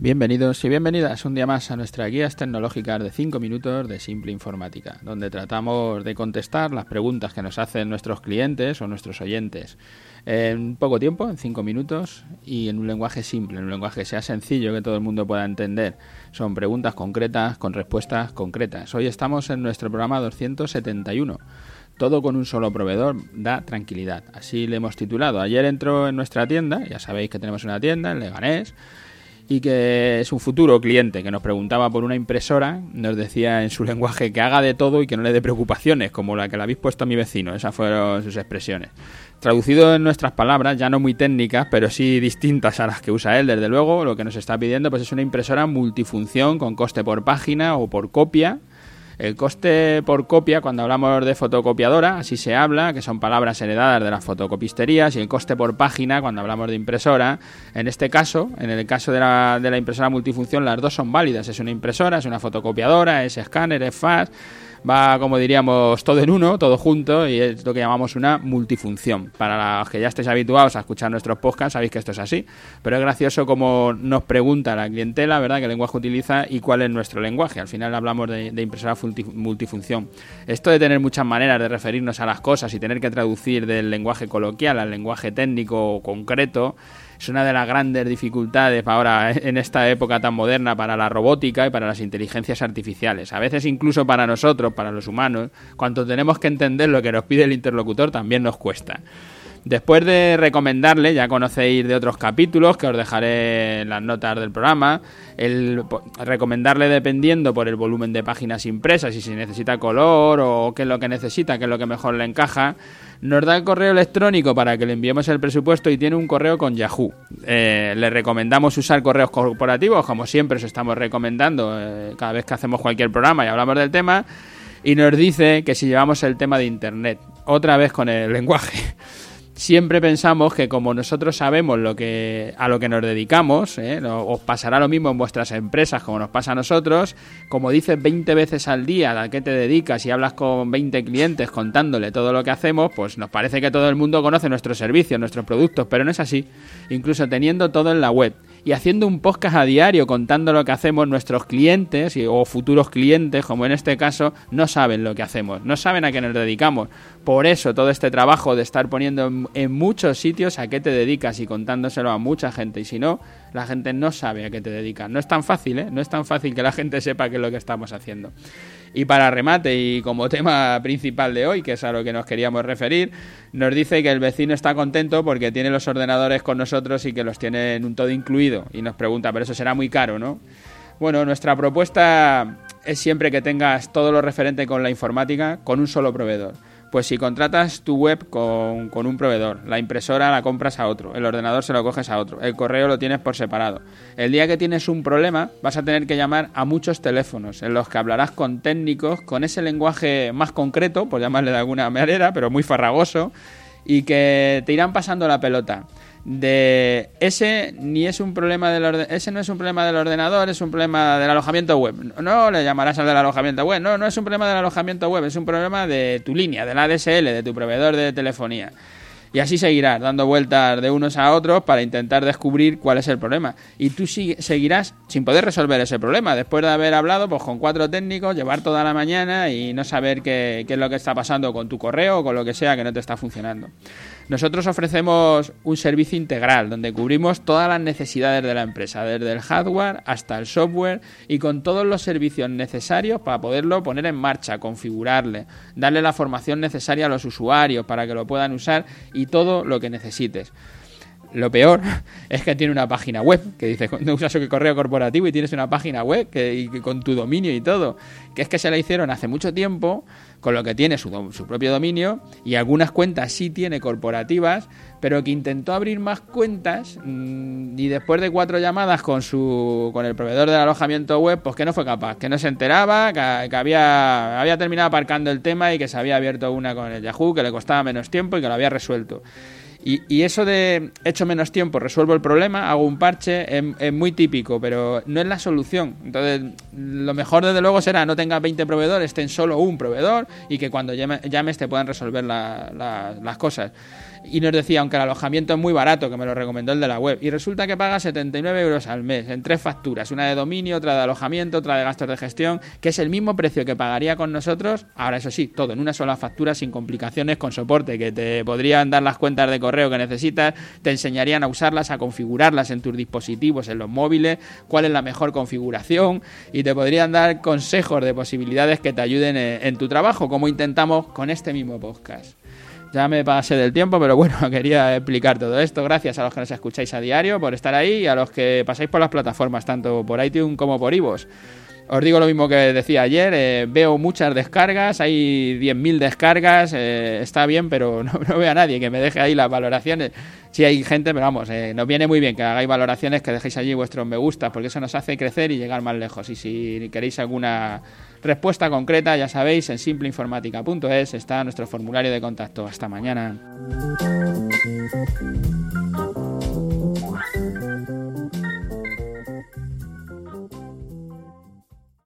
Bienvenidos y bienvenidas un día más a nuestras guías tecnológicas de 5 minutos de Simple Informática, donde tratamos de contestar las preguntas que nos hacen nuestros clientes o nuestros oyentes en poco tiempo, en 5 minutos y en un lenguaje simple, en un lenguaje que sea sencillo, que todo el mundo pueda entender. Son preguntas concretas con respuestas concretas. Hoy estamos en nuestro programa 271 todo con un solo proveedor da tranquilidad. Así le hemos titulado. Ayer entró en nuestra tienda, ya sabéis que tenemos una tienda en Leganés, y que es un futuro cliente que nos preguntaba por una impresora, nos decía en su lenguaje que haga de todo y que no le dé preocupaciones, como la que le habéis puesto a mi vecino, esas fueron sus expresiones. Traducido en nuestras palabras, ya no muy técnicas, pero sí distintas a las que usa él, desde luego, lo que nos está pidiendo pues es una impresora multifunción con coste por página o por copia, el coste por copia, cuando hablamos de fotocopiadora, así se habla, que son palabras heredadas de las fotocopisterías, y el coste por página, cuando hablamos de impresora, en este caso, en el caso de la, de la impresora multifunción, las dos son válidas. Es una impresora, es una fotocopiadora, es escáner, es fax va, como diríamos, todo en uno, todo junto, y es lo que llamamos una multifunción. Para los que ya estéis habituados a escuchar nuestros podcasts, sabéis que esto es así. Pero es gracioso como nos pregunta la clientela, ¿verdad?, qué lenguaje utiliza y cuál es nuestro lenguaje. Al final hablamos de, de impresora multifunción. Esto de tener muchas maneras de referirnos a las cosas y tener que traducir del lenguaje coloquial al lenguaje técnico o concreto, es una de las grandes dificultades ahora en esta época tan moderna para la robótica y para las inteligencias artificiales. A veces incluso para nosotros, para los humanos, cuando tenemos que entender lo que nos pide el interlocutor también nos cuesta. Después de recomendarle, ya conocéis de otros capítulos que os dejaré las notas del programa, el recomendarle dependiendo por el volumen de páginas impresas, si se necesita color o qué es lo que necesita, qué es lo que mejor le encaja, nos da el correo electrónico para que le enviemos el presupuesto y tiene un correo con Yahoo. Eh, le recomendamos usar correos corporativos, como siempre os estamos recomendando eh, cada vez que hacemos cualquier programa y hablamos del tema, y nos dice que si llevamos el tema de Internet, otra vez con el lenguaje siempre pensamos que como nosotros sabemos lo que a lo que nos dedicamos, ¿eh? os pasará lo mismo en vuestras empresas como nos pasa a nosotros, como dices 20 veces al día a qué te dedicas y hablas con 20 clientes contándole todo lo que hacemos, pues nos parece que todo el mundo conoce nuestros servicios, nuestros productos, pero no es así. Incluso teniendo todo en la web y haciendo un podcast a diario contando lo que hacemos nuestros clientes o futuros clientes, como en este caso, no saben lo que hacemos, no saben a qué nos dedicamos. Por eso todo este trabajo de estar poniendo en, muchos sitios a qué te dedicas y contándoselo a mucha gente. Y si no, la gente no sabe a qué te dedicas. No es tan fácil, ¿eh? No es tan fácil que la gente sepa qué es lo que estamos haciendo. Y para remate y como tema principal de hoy, que es a lo que nos queríamos referir, nos dice que el vecino está contento porque tiene los ordenadores con nosotros y que los tiene en un todo incluido. Y nos pregunta, pero eso será muy caro, ¿no? Bueno, nuestra propuesta es siempre que tengas todo lo referente con la informática con un solo proveedor. Pues si contratas tu web con, un proveedor, la impresora la compras a otro, el ordenador se lo coges a otro, el correo lo tienes por separado. El día que tienes un problema vas a tener que llamar a muchos teléfonos en los que hablarás con técnicos con ese lenguaje más concreto, por llamarle de alguna manera, pero muy farragoso, y que te irán pasando la pelota de ese ni es un problema del ese no es un problema del ordenador, es un problema del alojamiento web. No le llamarás al del alojamiento web, no, no es un problema del alojamiento web, es un problema de tu línea, de la ADSL, de tu proveedor de telefonía. Y así seguirás dando vueltas de unos a otros para intentar descubrir cuál es el problema. Y tú seguirás sin poder resolver ese problema. Después de haber hablado pues, con cuatro técnicos, llevar toda la mañana y no saber qué, qué es lo que está pasando con tu correo o con lo que sea que no te está funcionando. Nosotros ofrecemos un servicio integral donde cubrimos todas las necesidades de la empresa, desde el hardware hasta el software y con todos los servicios necesarios para poderlo poner en marcha, configurarle, darle la formación necesaria a los usuarios para que lo puedan usar y todo lo que necesites. Lo peor es que tiene una página web que dice, no usas un correo corporativo y tienes una página web que, con tu dominio y todo. Que es que se la hicieron hace mucho tiempo, con lo que tiene su, propio dominio, y algunas cuentas sí tiene corporativas, pero que intentó abrir más cuentas mm, y después de cuatro llamadas con su con el proveedor del alojamiento web, pues que no fue capaz, que no se enteraba, que, que había, había terminado aparcando el tema y que se había abierto una con el Yahoo, que le costaba menos tiempo y que lo había resuelto. Y, eso de hecho menos tiempo, resuelvo el problema, hago un parche, es, muy típico, pero no es la solución. Entonces, lo mejor desde luego será no tenga 20 proveedores, ten solo un proveedor y que cuando llames te puedan resolver las cosas. y nos decía, aunque el alojamiento es muy barato, que me lo recomendó el de la web, y resulta que paga 79 euros al mes en tres facturas, una de dominio, otra de alojamiento, otra de gastos de gestión, que es el mismo precio que pagaría con nosotros, ahora eso sí, todo en una sola factura sin complicaciones, con soporte, que te podrían dar las cuentas de correo que necesitas, te enseñarían a usarlas, a configurarlas en tus dispositivos, en los móviles, cuál es la mejor configuración, y te podrían dar consejos de posibilidades que te ayuden en, tu trabajo, como intentamos con este mismo podcast. Ya me pasé del tiempo, pero bueno, quería explicar todo esto. Gracias a los que nos escucháis a diario por estar ahí y a los que pasáis por las plataformas, tanto por iTunes como por iVoox. Os digo lo mismo que decía ayer, eh, veo muchas descargas, hay 10.000 descargas, eh, está bien, pero no, veo a nadie que me deje ahí las valoraciones. Sí hay gente, pero vamos, eh, nos viene muy bien que hagáis valoraciones, que dejéis allí vuestros me gusta, porque eso nos hace crecer y llegar más lejos. Y si queréis alguna respuesta concreta, ya sabéis, en simpleinformática.es está nuestro formulario de contacto. Hasta mañana.